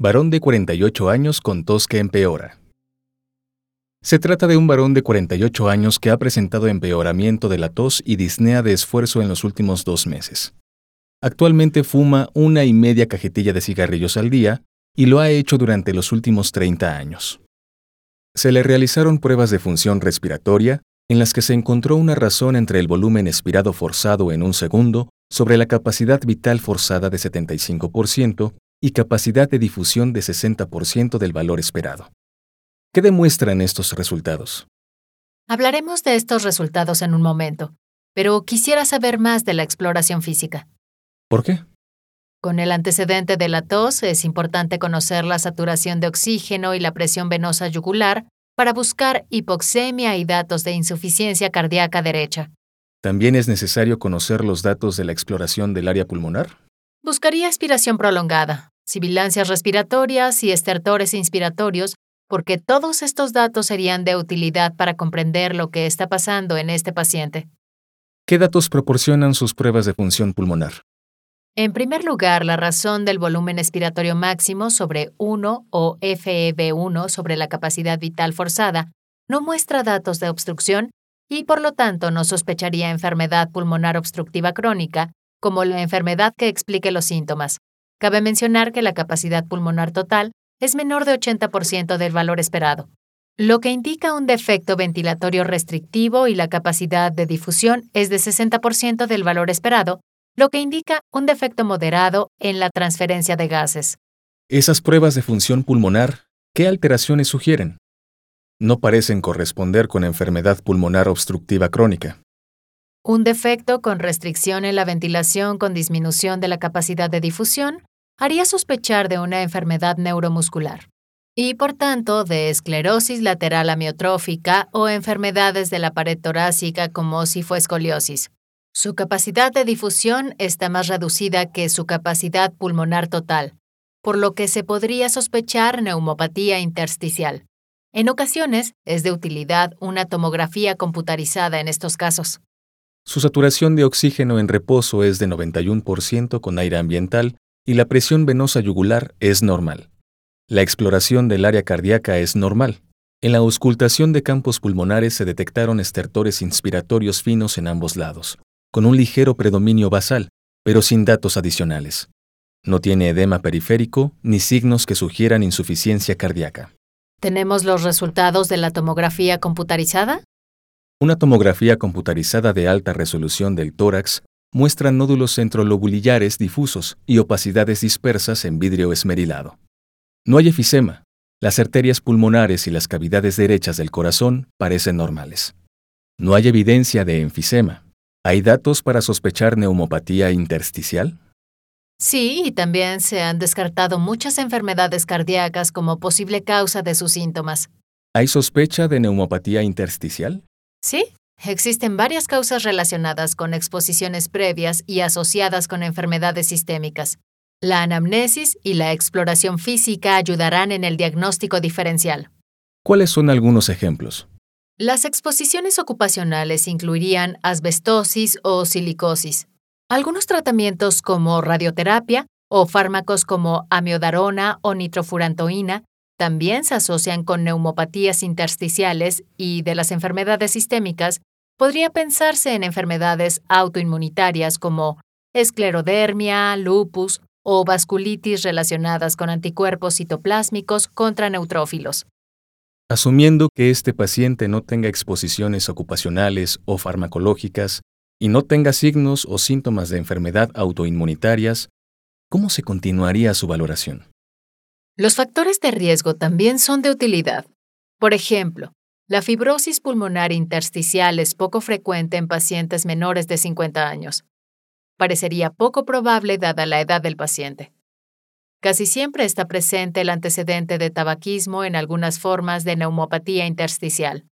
varón de 48 años con tos que empeora. Se trata de un varón de 48 años que ha presentado empeoramiento de la tos y disnea de esfuerzo en los últimos dos meses. Actualmente fuma una y media cajetilla de cigarrillos al día y lo ha hecho durante los últimos 30 años. Se le realizaron pruebas de función respiratoria en las que se encontró una razón entre el volumen expirado forzado en un segundo sobre la capacidad vital forzada de 75% y capacidad de difusión de 60% del valor esperado. ¿Qué demuestran estos resultados? Hablaremos de estos resultados en un momento, pero quisiera saber más de la exploración física. ¿Por qué? Con el antecedente de la tos es importante conocer la saturación de oxígeno y la presión venosa yugular para buscar hipoxemia y datos de insuficiencia cardíaca derecha. ¿También es necesario conocer los datos de la exploración del área pulmonar? Buscaría aspiración prolongada, sibilancias respiratorias y estertores inspiratorios, porque todos estos datos serían de utilidad para comprender lo que está pasando en este paciente. ¿Qué datos proporcionan sus pruebas de función pulmonar? En primer lugar, la razón del volumen expiratorio máximo sobre 1 o FEV1 sobre la capacidad vital forzada no muestra datos de obstrucción y por lo tanto no sospecharía enfermedad pulmonar obstructiva crónica como la enfermedad que explique los síntomas. Cabe mencionar que la capacidad pulmonar total es menor de 80% del valor esperado, lo que indica un defecto ventilatorio restrictivo y la capacidad de difusión es de 60% del valor esperado, lo que indica un defecto moderado en la transferencia de gases. Esas pruebas de función pulmonar, ¿qué alteraciones sugieren? No parecen corresponder con enfermedad pulmonar obstructiva crónica. Un defecto con restricción en la ventilación con disminución de la capacidad de difusión haría sospechar de una enfermedad neuromuscular y por tanto de esclerosis lateral amiotrófica o enfermedades de la pared torácica como escoliosis. Su capacidad de difusión está más reducida que su capacidad pulmonar total, por lo que se podría sospechar neumopatía intersticial. En ocasiones es de utilidad una tomografía computarizada en estos casos. Su saturación de oxígeno en reposo es de 91% con aire ambiental y la presión venosa yugular es normal. La exploración del área cardíaca es normal. En la auscultación de campos pulmonares se detectaron estertores inspiratorios finos en ambos lados, con un ligero predominio basal, pero sin datos adicionales. No tiene edema periférico ni signos que sugieran insuficiencia cardíaca. ¿Tenemos los resultados de la tomografía computarizada? Una tomografía computarizada de alta resolución del tórax muestran nódulos centrolobulillares difusos y opacidades dispersas en vidrio esmerilado. No hay efisema. Las arterias pulmonares y las cavidades derechas del corazón parecen normales. No hay evidencia de enfisema. ¿Hay datos para sospechar neumopatía intersticial? Sí, y también se han descartado muchas enfermedades cardíacas como posible causa de sus síntomas. ¿Hay sospecha de neumopatía intersticial? Sí, Existen varias causas relacionadas con exposiciones previas y asociadas con enfermedades sistémicas. La anamnesis y la exploración física ayudarán en el diagnóstico diferencial. ¿Cuáles son algunos ejemplos? Las exposiciones ocupacionales incluirían asbestosis o silicosis. Algunos tratamientos como radioterapia o fármacos como amiodarona o nitrofurantoína también se asocian con neumopatías intersticiales y de las enfermedades sistémicas podría pensarse en enfermedades autoinmunitarias como esclerodermia, lupus o vasculitis relacionadas con anticuerpos citoplásmicos contra neutrófilos. Asumiendo que este paciente no tenga exposiciones ocupacionales o farmacológicas y no tenga signos o síntomas de enfermedad autoinmunitarias, ¿cómo se continuaría su valoración? Los factores de riesgo también son de utilidad. Por ejemplo, la fibrosis pulmonar intersticial es poco frecuente en pacientes menores de 50 años. Parecería poco probable dada la edad del paciente. Casi siempre está presente el antecedente de tabaquismo en algunas formas de neumopatía intersticial.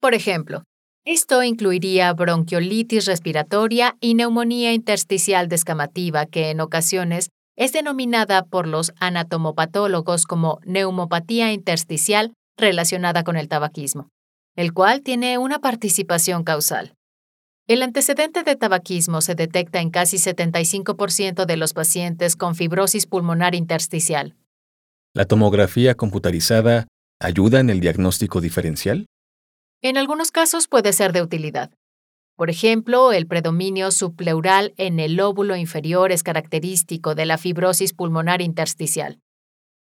Por ejemplo, esto incluiría bronquiolitis respiratoria y neumonía intersticial descamativa, que en ocasiones es denominada por los anatomopatólogos como neumopatía intersticial relacionada con el tabaquismo, el cual tiene una participación causal. El antecedente de tabaquismo se detecta en casi 75% de los pacientes con fibrosis pulmonar intersticial. ¿La tomografía computarizada ayuda en el diagnóstico diferencial? En algunos casos puede ser de utilidad. Por ejemplo, el predominio subpleural en el lóbulo inferior es característico de la fibrosis pulmonar intersticial.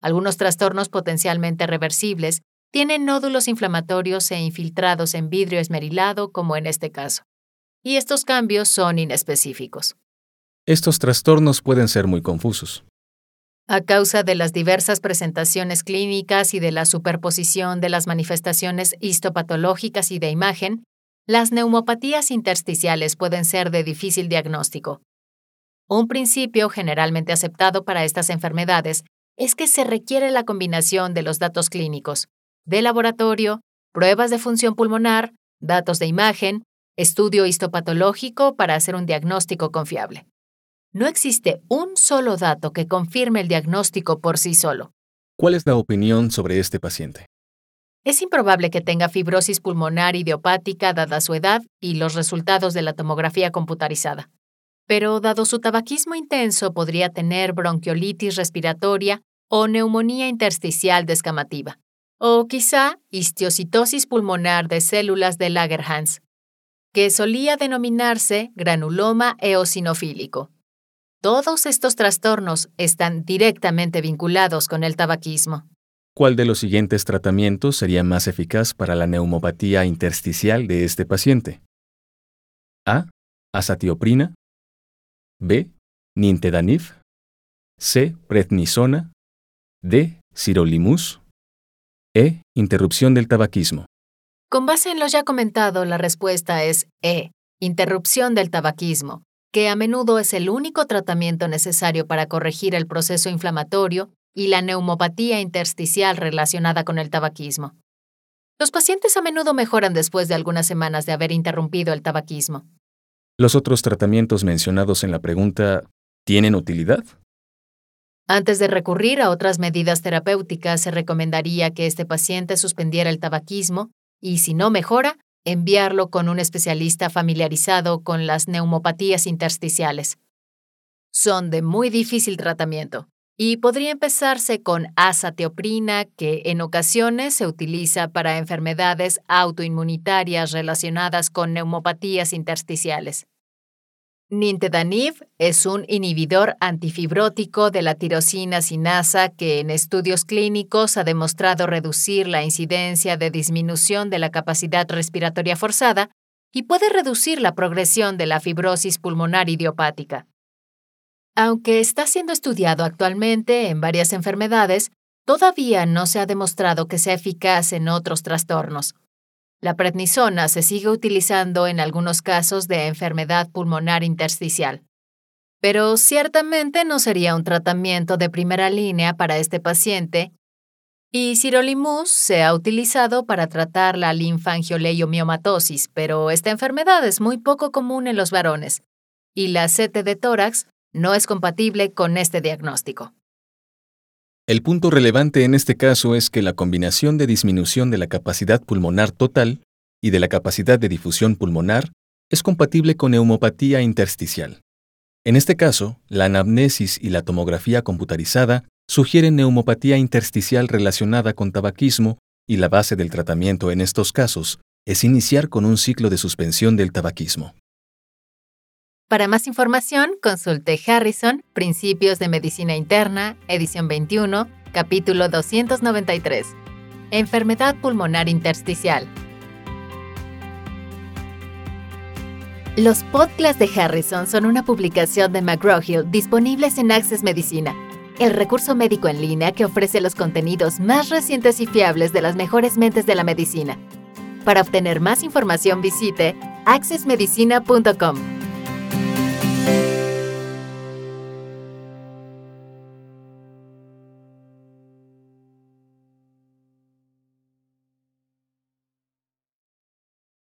Algunos trastornos potencialmente reversibles tienen nódulos inflamatorios e infiltrados en vidrio esmerilado, como en este caso y estos cambios son inespecíficos. Estos trastornos pueden ser muy confusos. A causa de las diversas presentaciones clínicas y de la superposición de las manifestaciones histopatológicas y de imagen, las neumopatías intersticiales pueden ser de difícil diagnóstico. Un principio generalmente aceptado para estas enfermedades es que se requiere la combinación de los datos clínicos, de laboratorio, pruebas de función pulmonar, datos de imagen estudio histopatológico para hacer un diagnóstico confiable. No existe un solo dato que confirme el diagnóstico por sí solo. ¿Cuál es la opinión sobre este paciente? Es improbable que tenga fibrosis pulmonar idiopática dada su edad y los resultados de la tomografía computarizada. Pero dado su tabaquismo intenso, podría tener bronquiolitis respiratoria o neumonía intersticial descamativa. O quizá histiocitosis pulmonar de células de Lagerhans, que solía denominarse granuloma eosinofílico. Todos estos trastornos están directamente vinculados con el tabaquismo. ¿Cuál de los siguientes tratamientos sería más eficaz para la neumopatía intersticial de este paciente? A. Azatioprina. B. Nintedanib. C. Prednisona. D. Sirolimus. E. Interrupción del tabaquismo. Con base en lo ya comentado, la respuesta es E, interrupción del tabaquismo, que a menudo es el único tratamiento necesario para corregir el proceso inflamatorio y la neumopatía intersticial relacionada con el tabaquismo. Los pacientes a menudo mejoran después de algunas semanas de haber interrumpido el tabaquismo. ¿Los otros tratamientos mencionados en la pregunta tienen utilidad? Antes de recurrir a otras medidas terapéuticas, se recomendaría que este paciente suspendiera el tabaquismo y si no mejora, enviarlo con un especialista familiarizado con las neumopatías intersticiales. Son de muy difícil tratamiento y podría empezarse con azateoprina, que en ocasiones se utiliza para enfermedades autoinmunitarias relacionadas con neumopatías intersticiales. Nintedanib es un inhibidor antifibrótico de la tirosina sinasa que en estudios clínicos ha demostrado reducir la incidencia de disminución de la capacidad respiratoria forzada y puede reducir la progresión de la fibrosis pulmonar idiopática. Aunque está siendo estudiado actualmente en varias enfermedades, todavía no se ha demostrado que sea eficaz en otros trastornos. La prednisona se sigue utilizando en algunos casos de enfermedad pulmonar intersticial. Pero ciertamente no sería un tratamiento de primera línea para este paciente y sirolimus se ha utilizado para tratar la linfangioleiomiomatosis, pero esta enfermedad es muy poco común en los varones y la CT de tórax no es compatible con este diagnóstico. El punto relevante en este caso es que la combinación de disminución de la capacidad pulmonar total y de la capacidad de difusión pulmonar es compatible con neumopatía intersticial. En este caso, la anamnesis y la tomografía computarizada sugieren neumopatía intersticial relacionada con tabaquismo y la base del tratamiento en estos casos es iniciar con un ciclo de suspensión del tabaquismo. Para más información, consulte Harrison, Principios de Medicina Interna, edición 21, capítulo 293. Enfermedad pulmonar intersticial. Los podcasts de Harrison son una publicación de McGraw-Hill disponibles en Access Medicina, el recurso médico en línea que ofrece los contenidos más recientes y fiables de las mejores mentes de la medicina. Para obtener más información visite accessmedicina.com.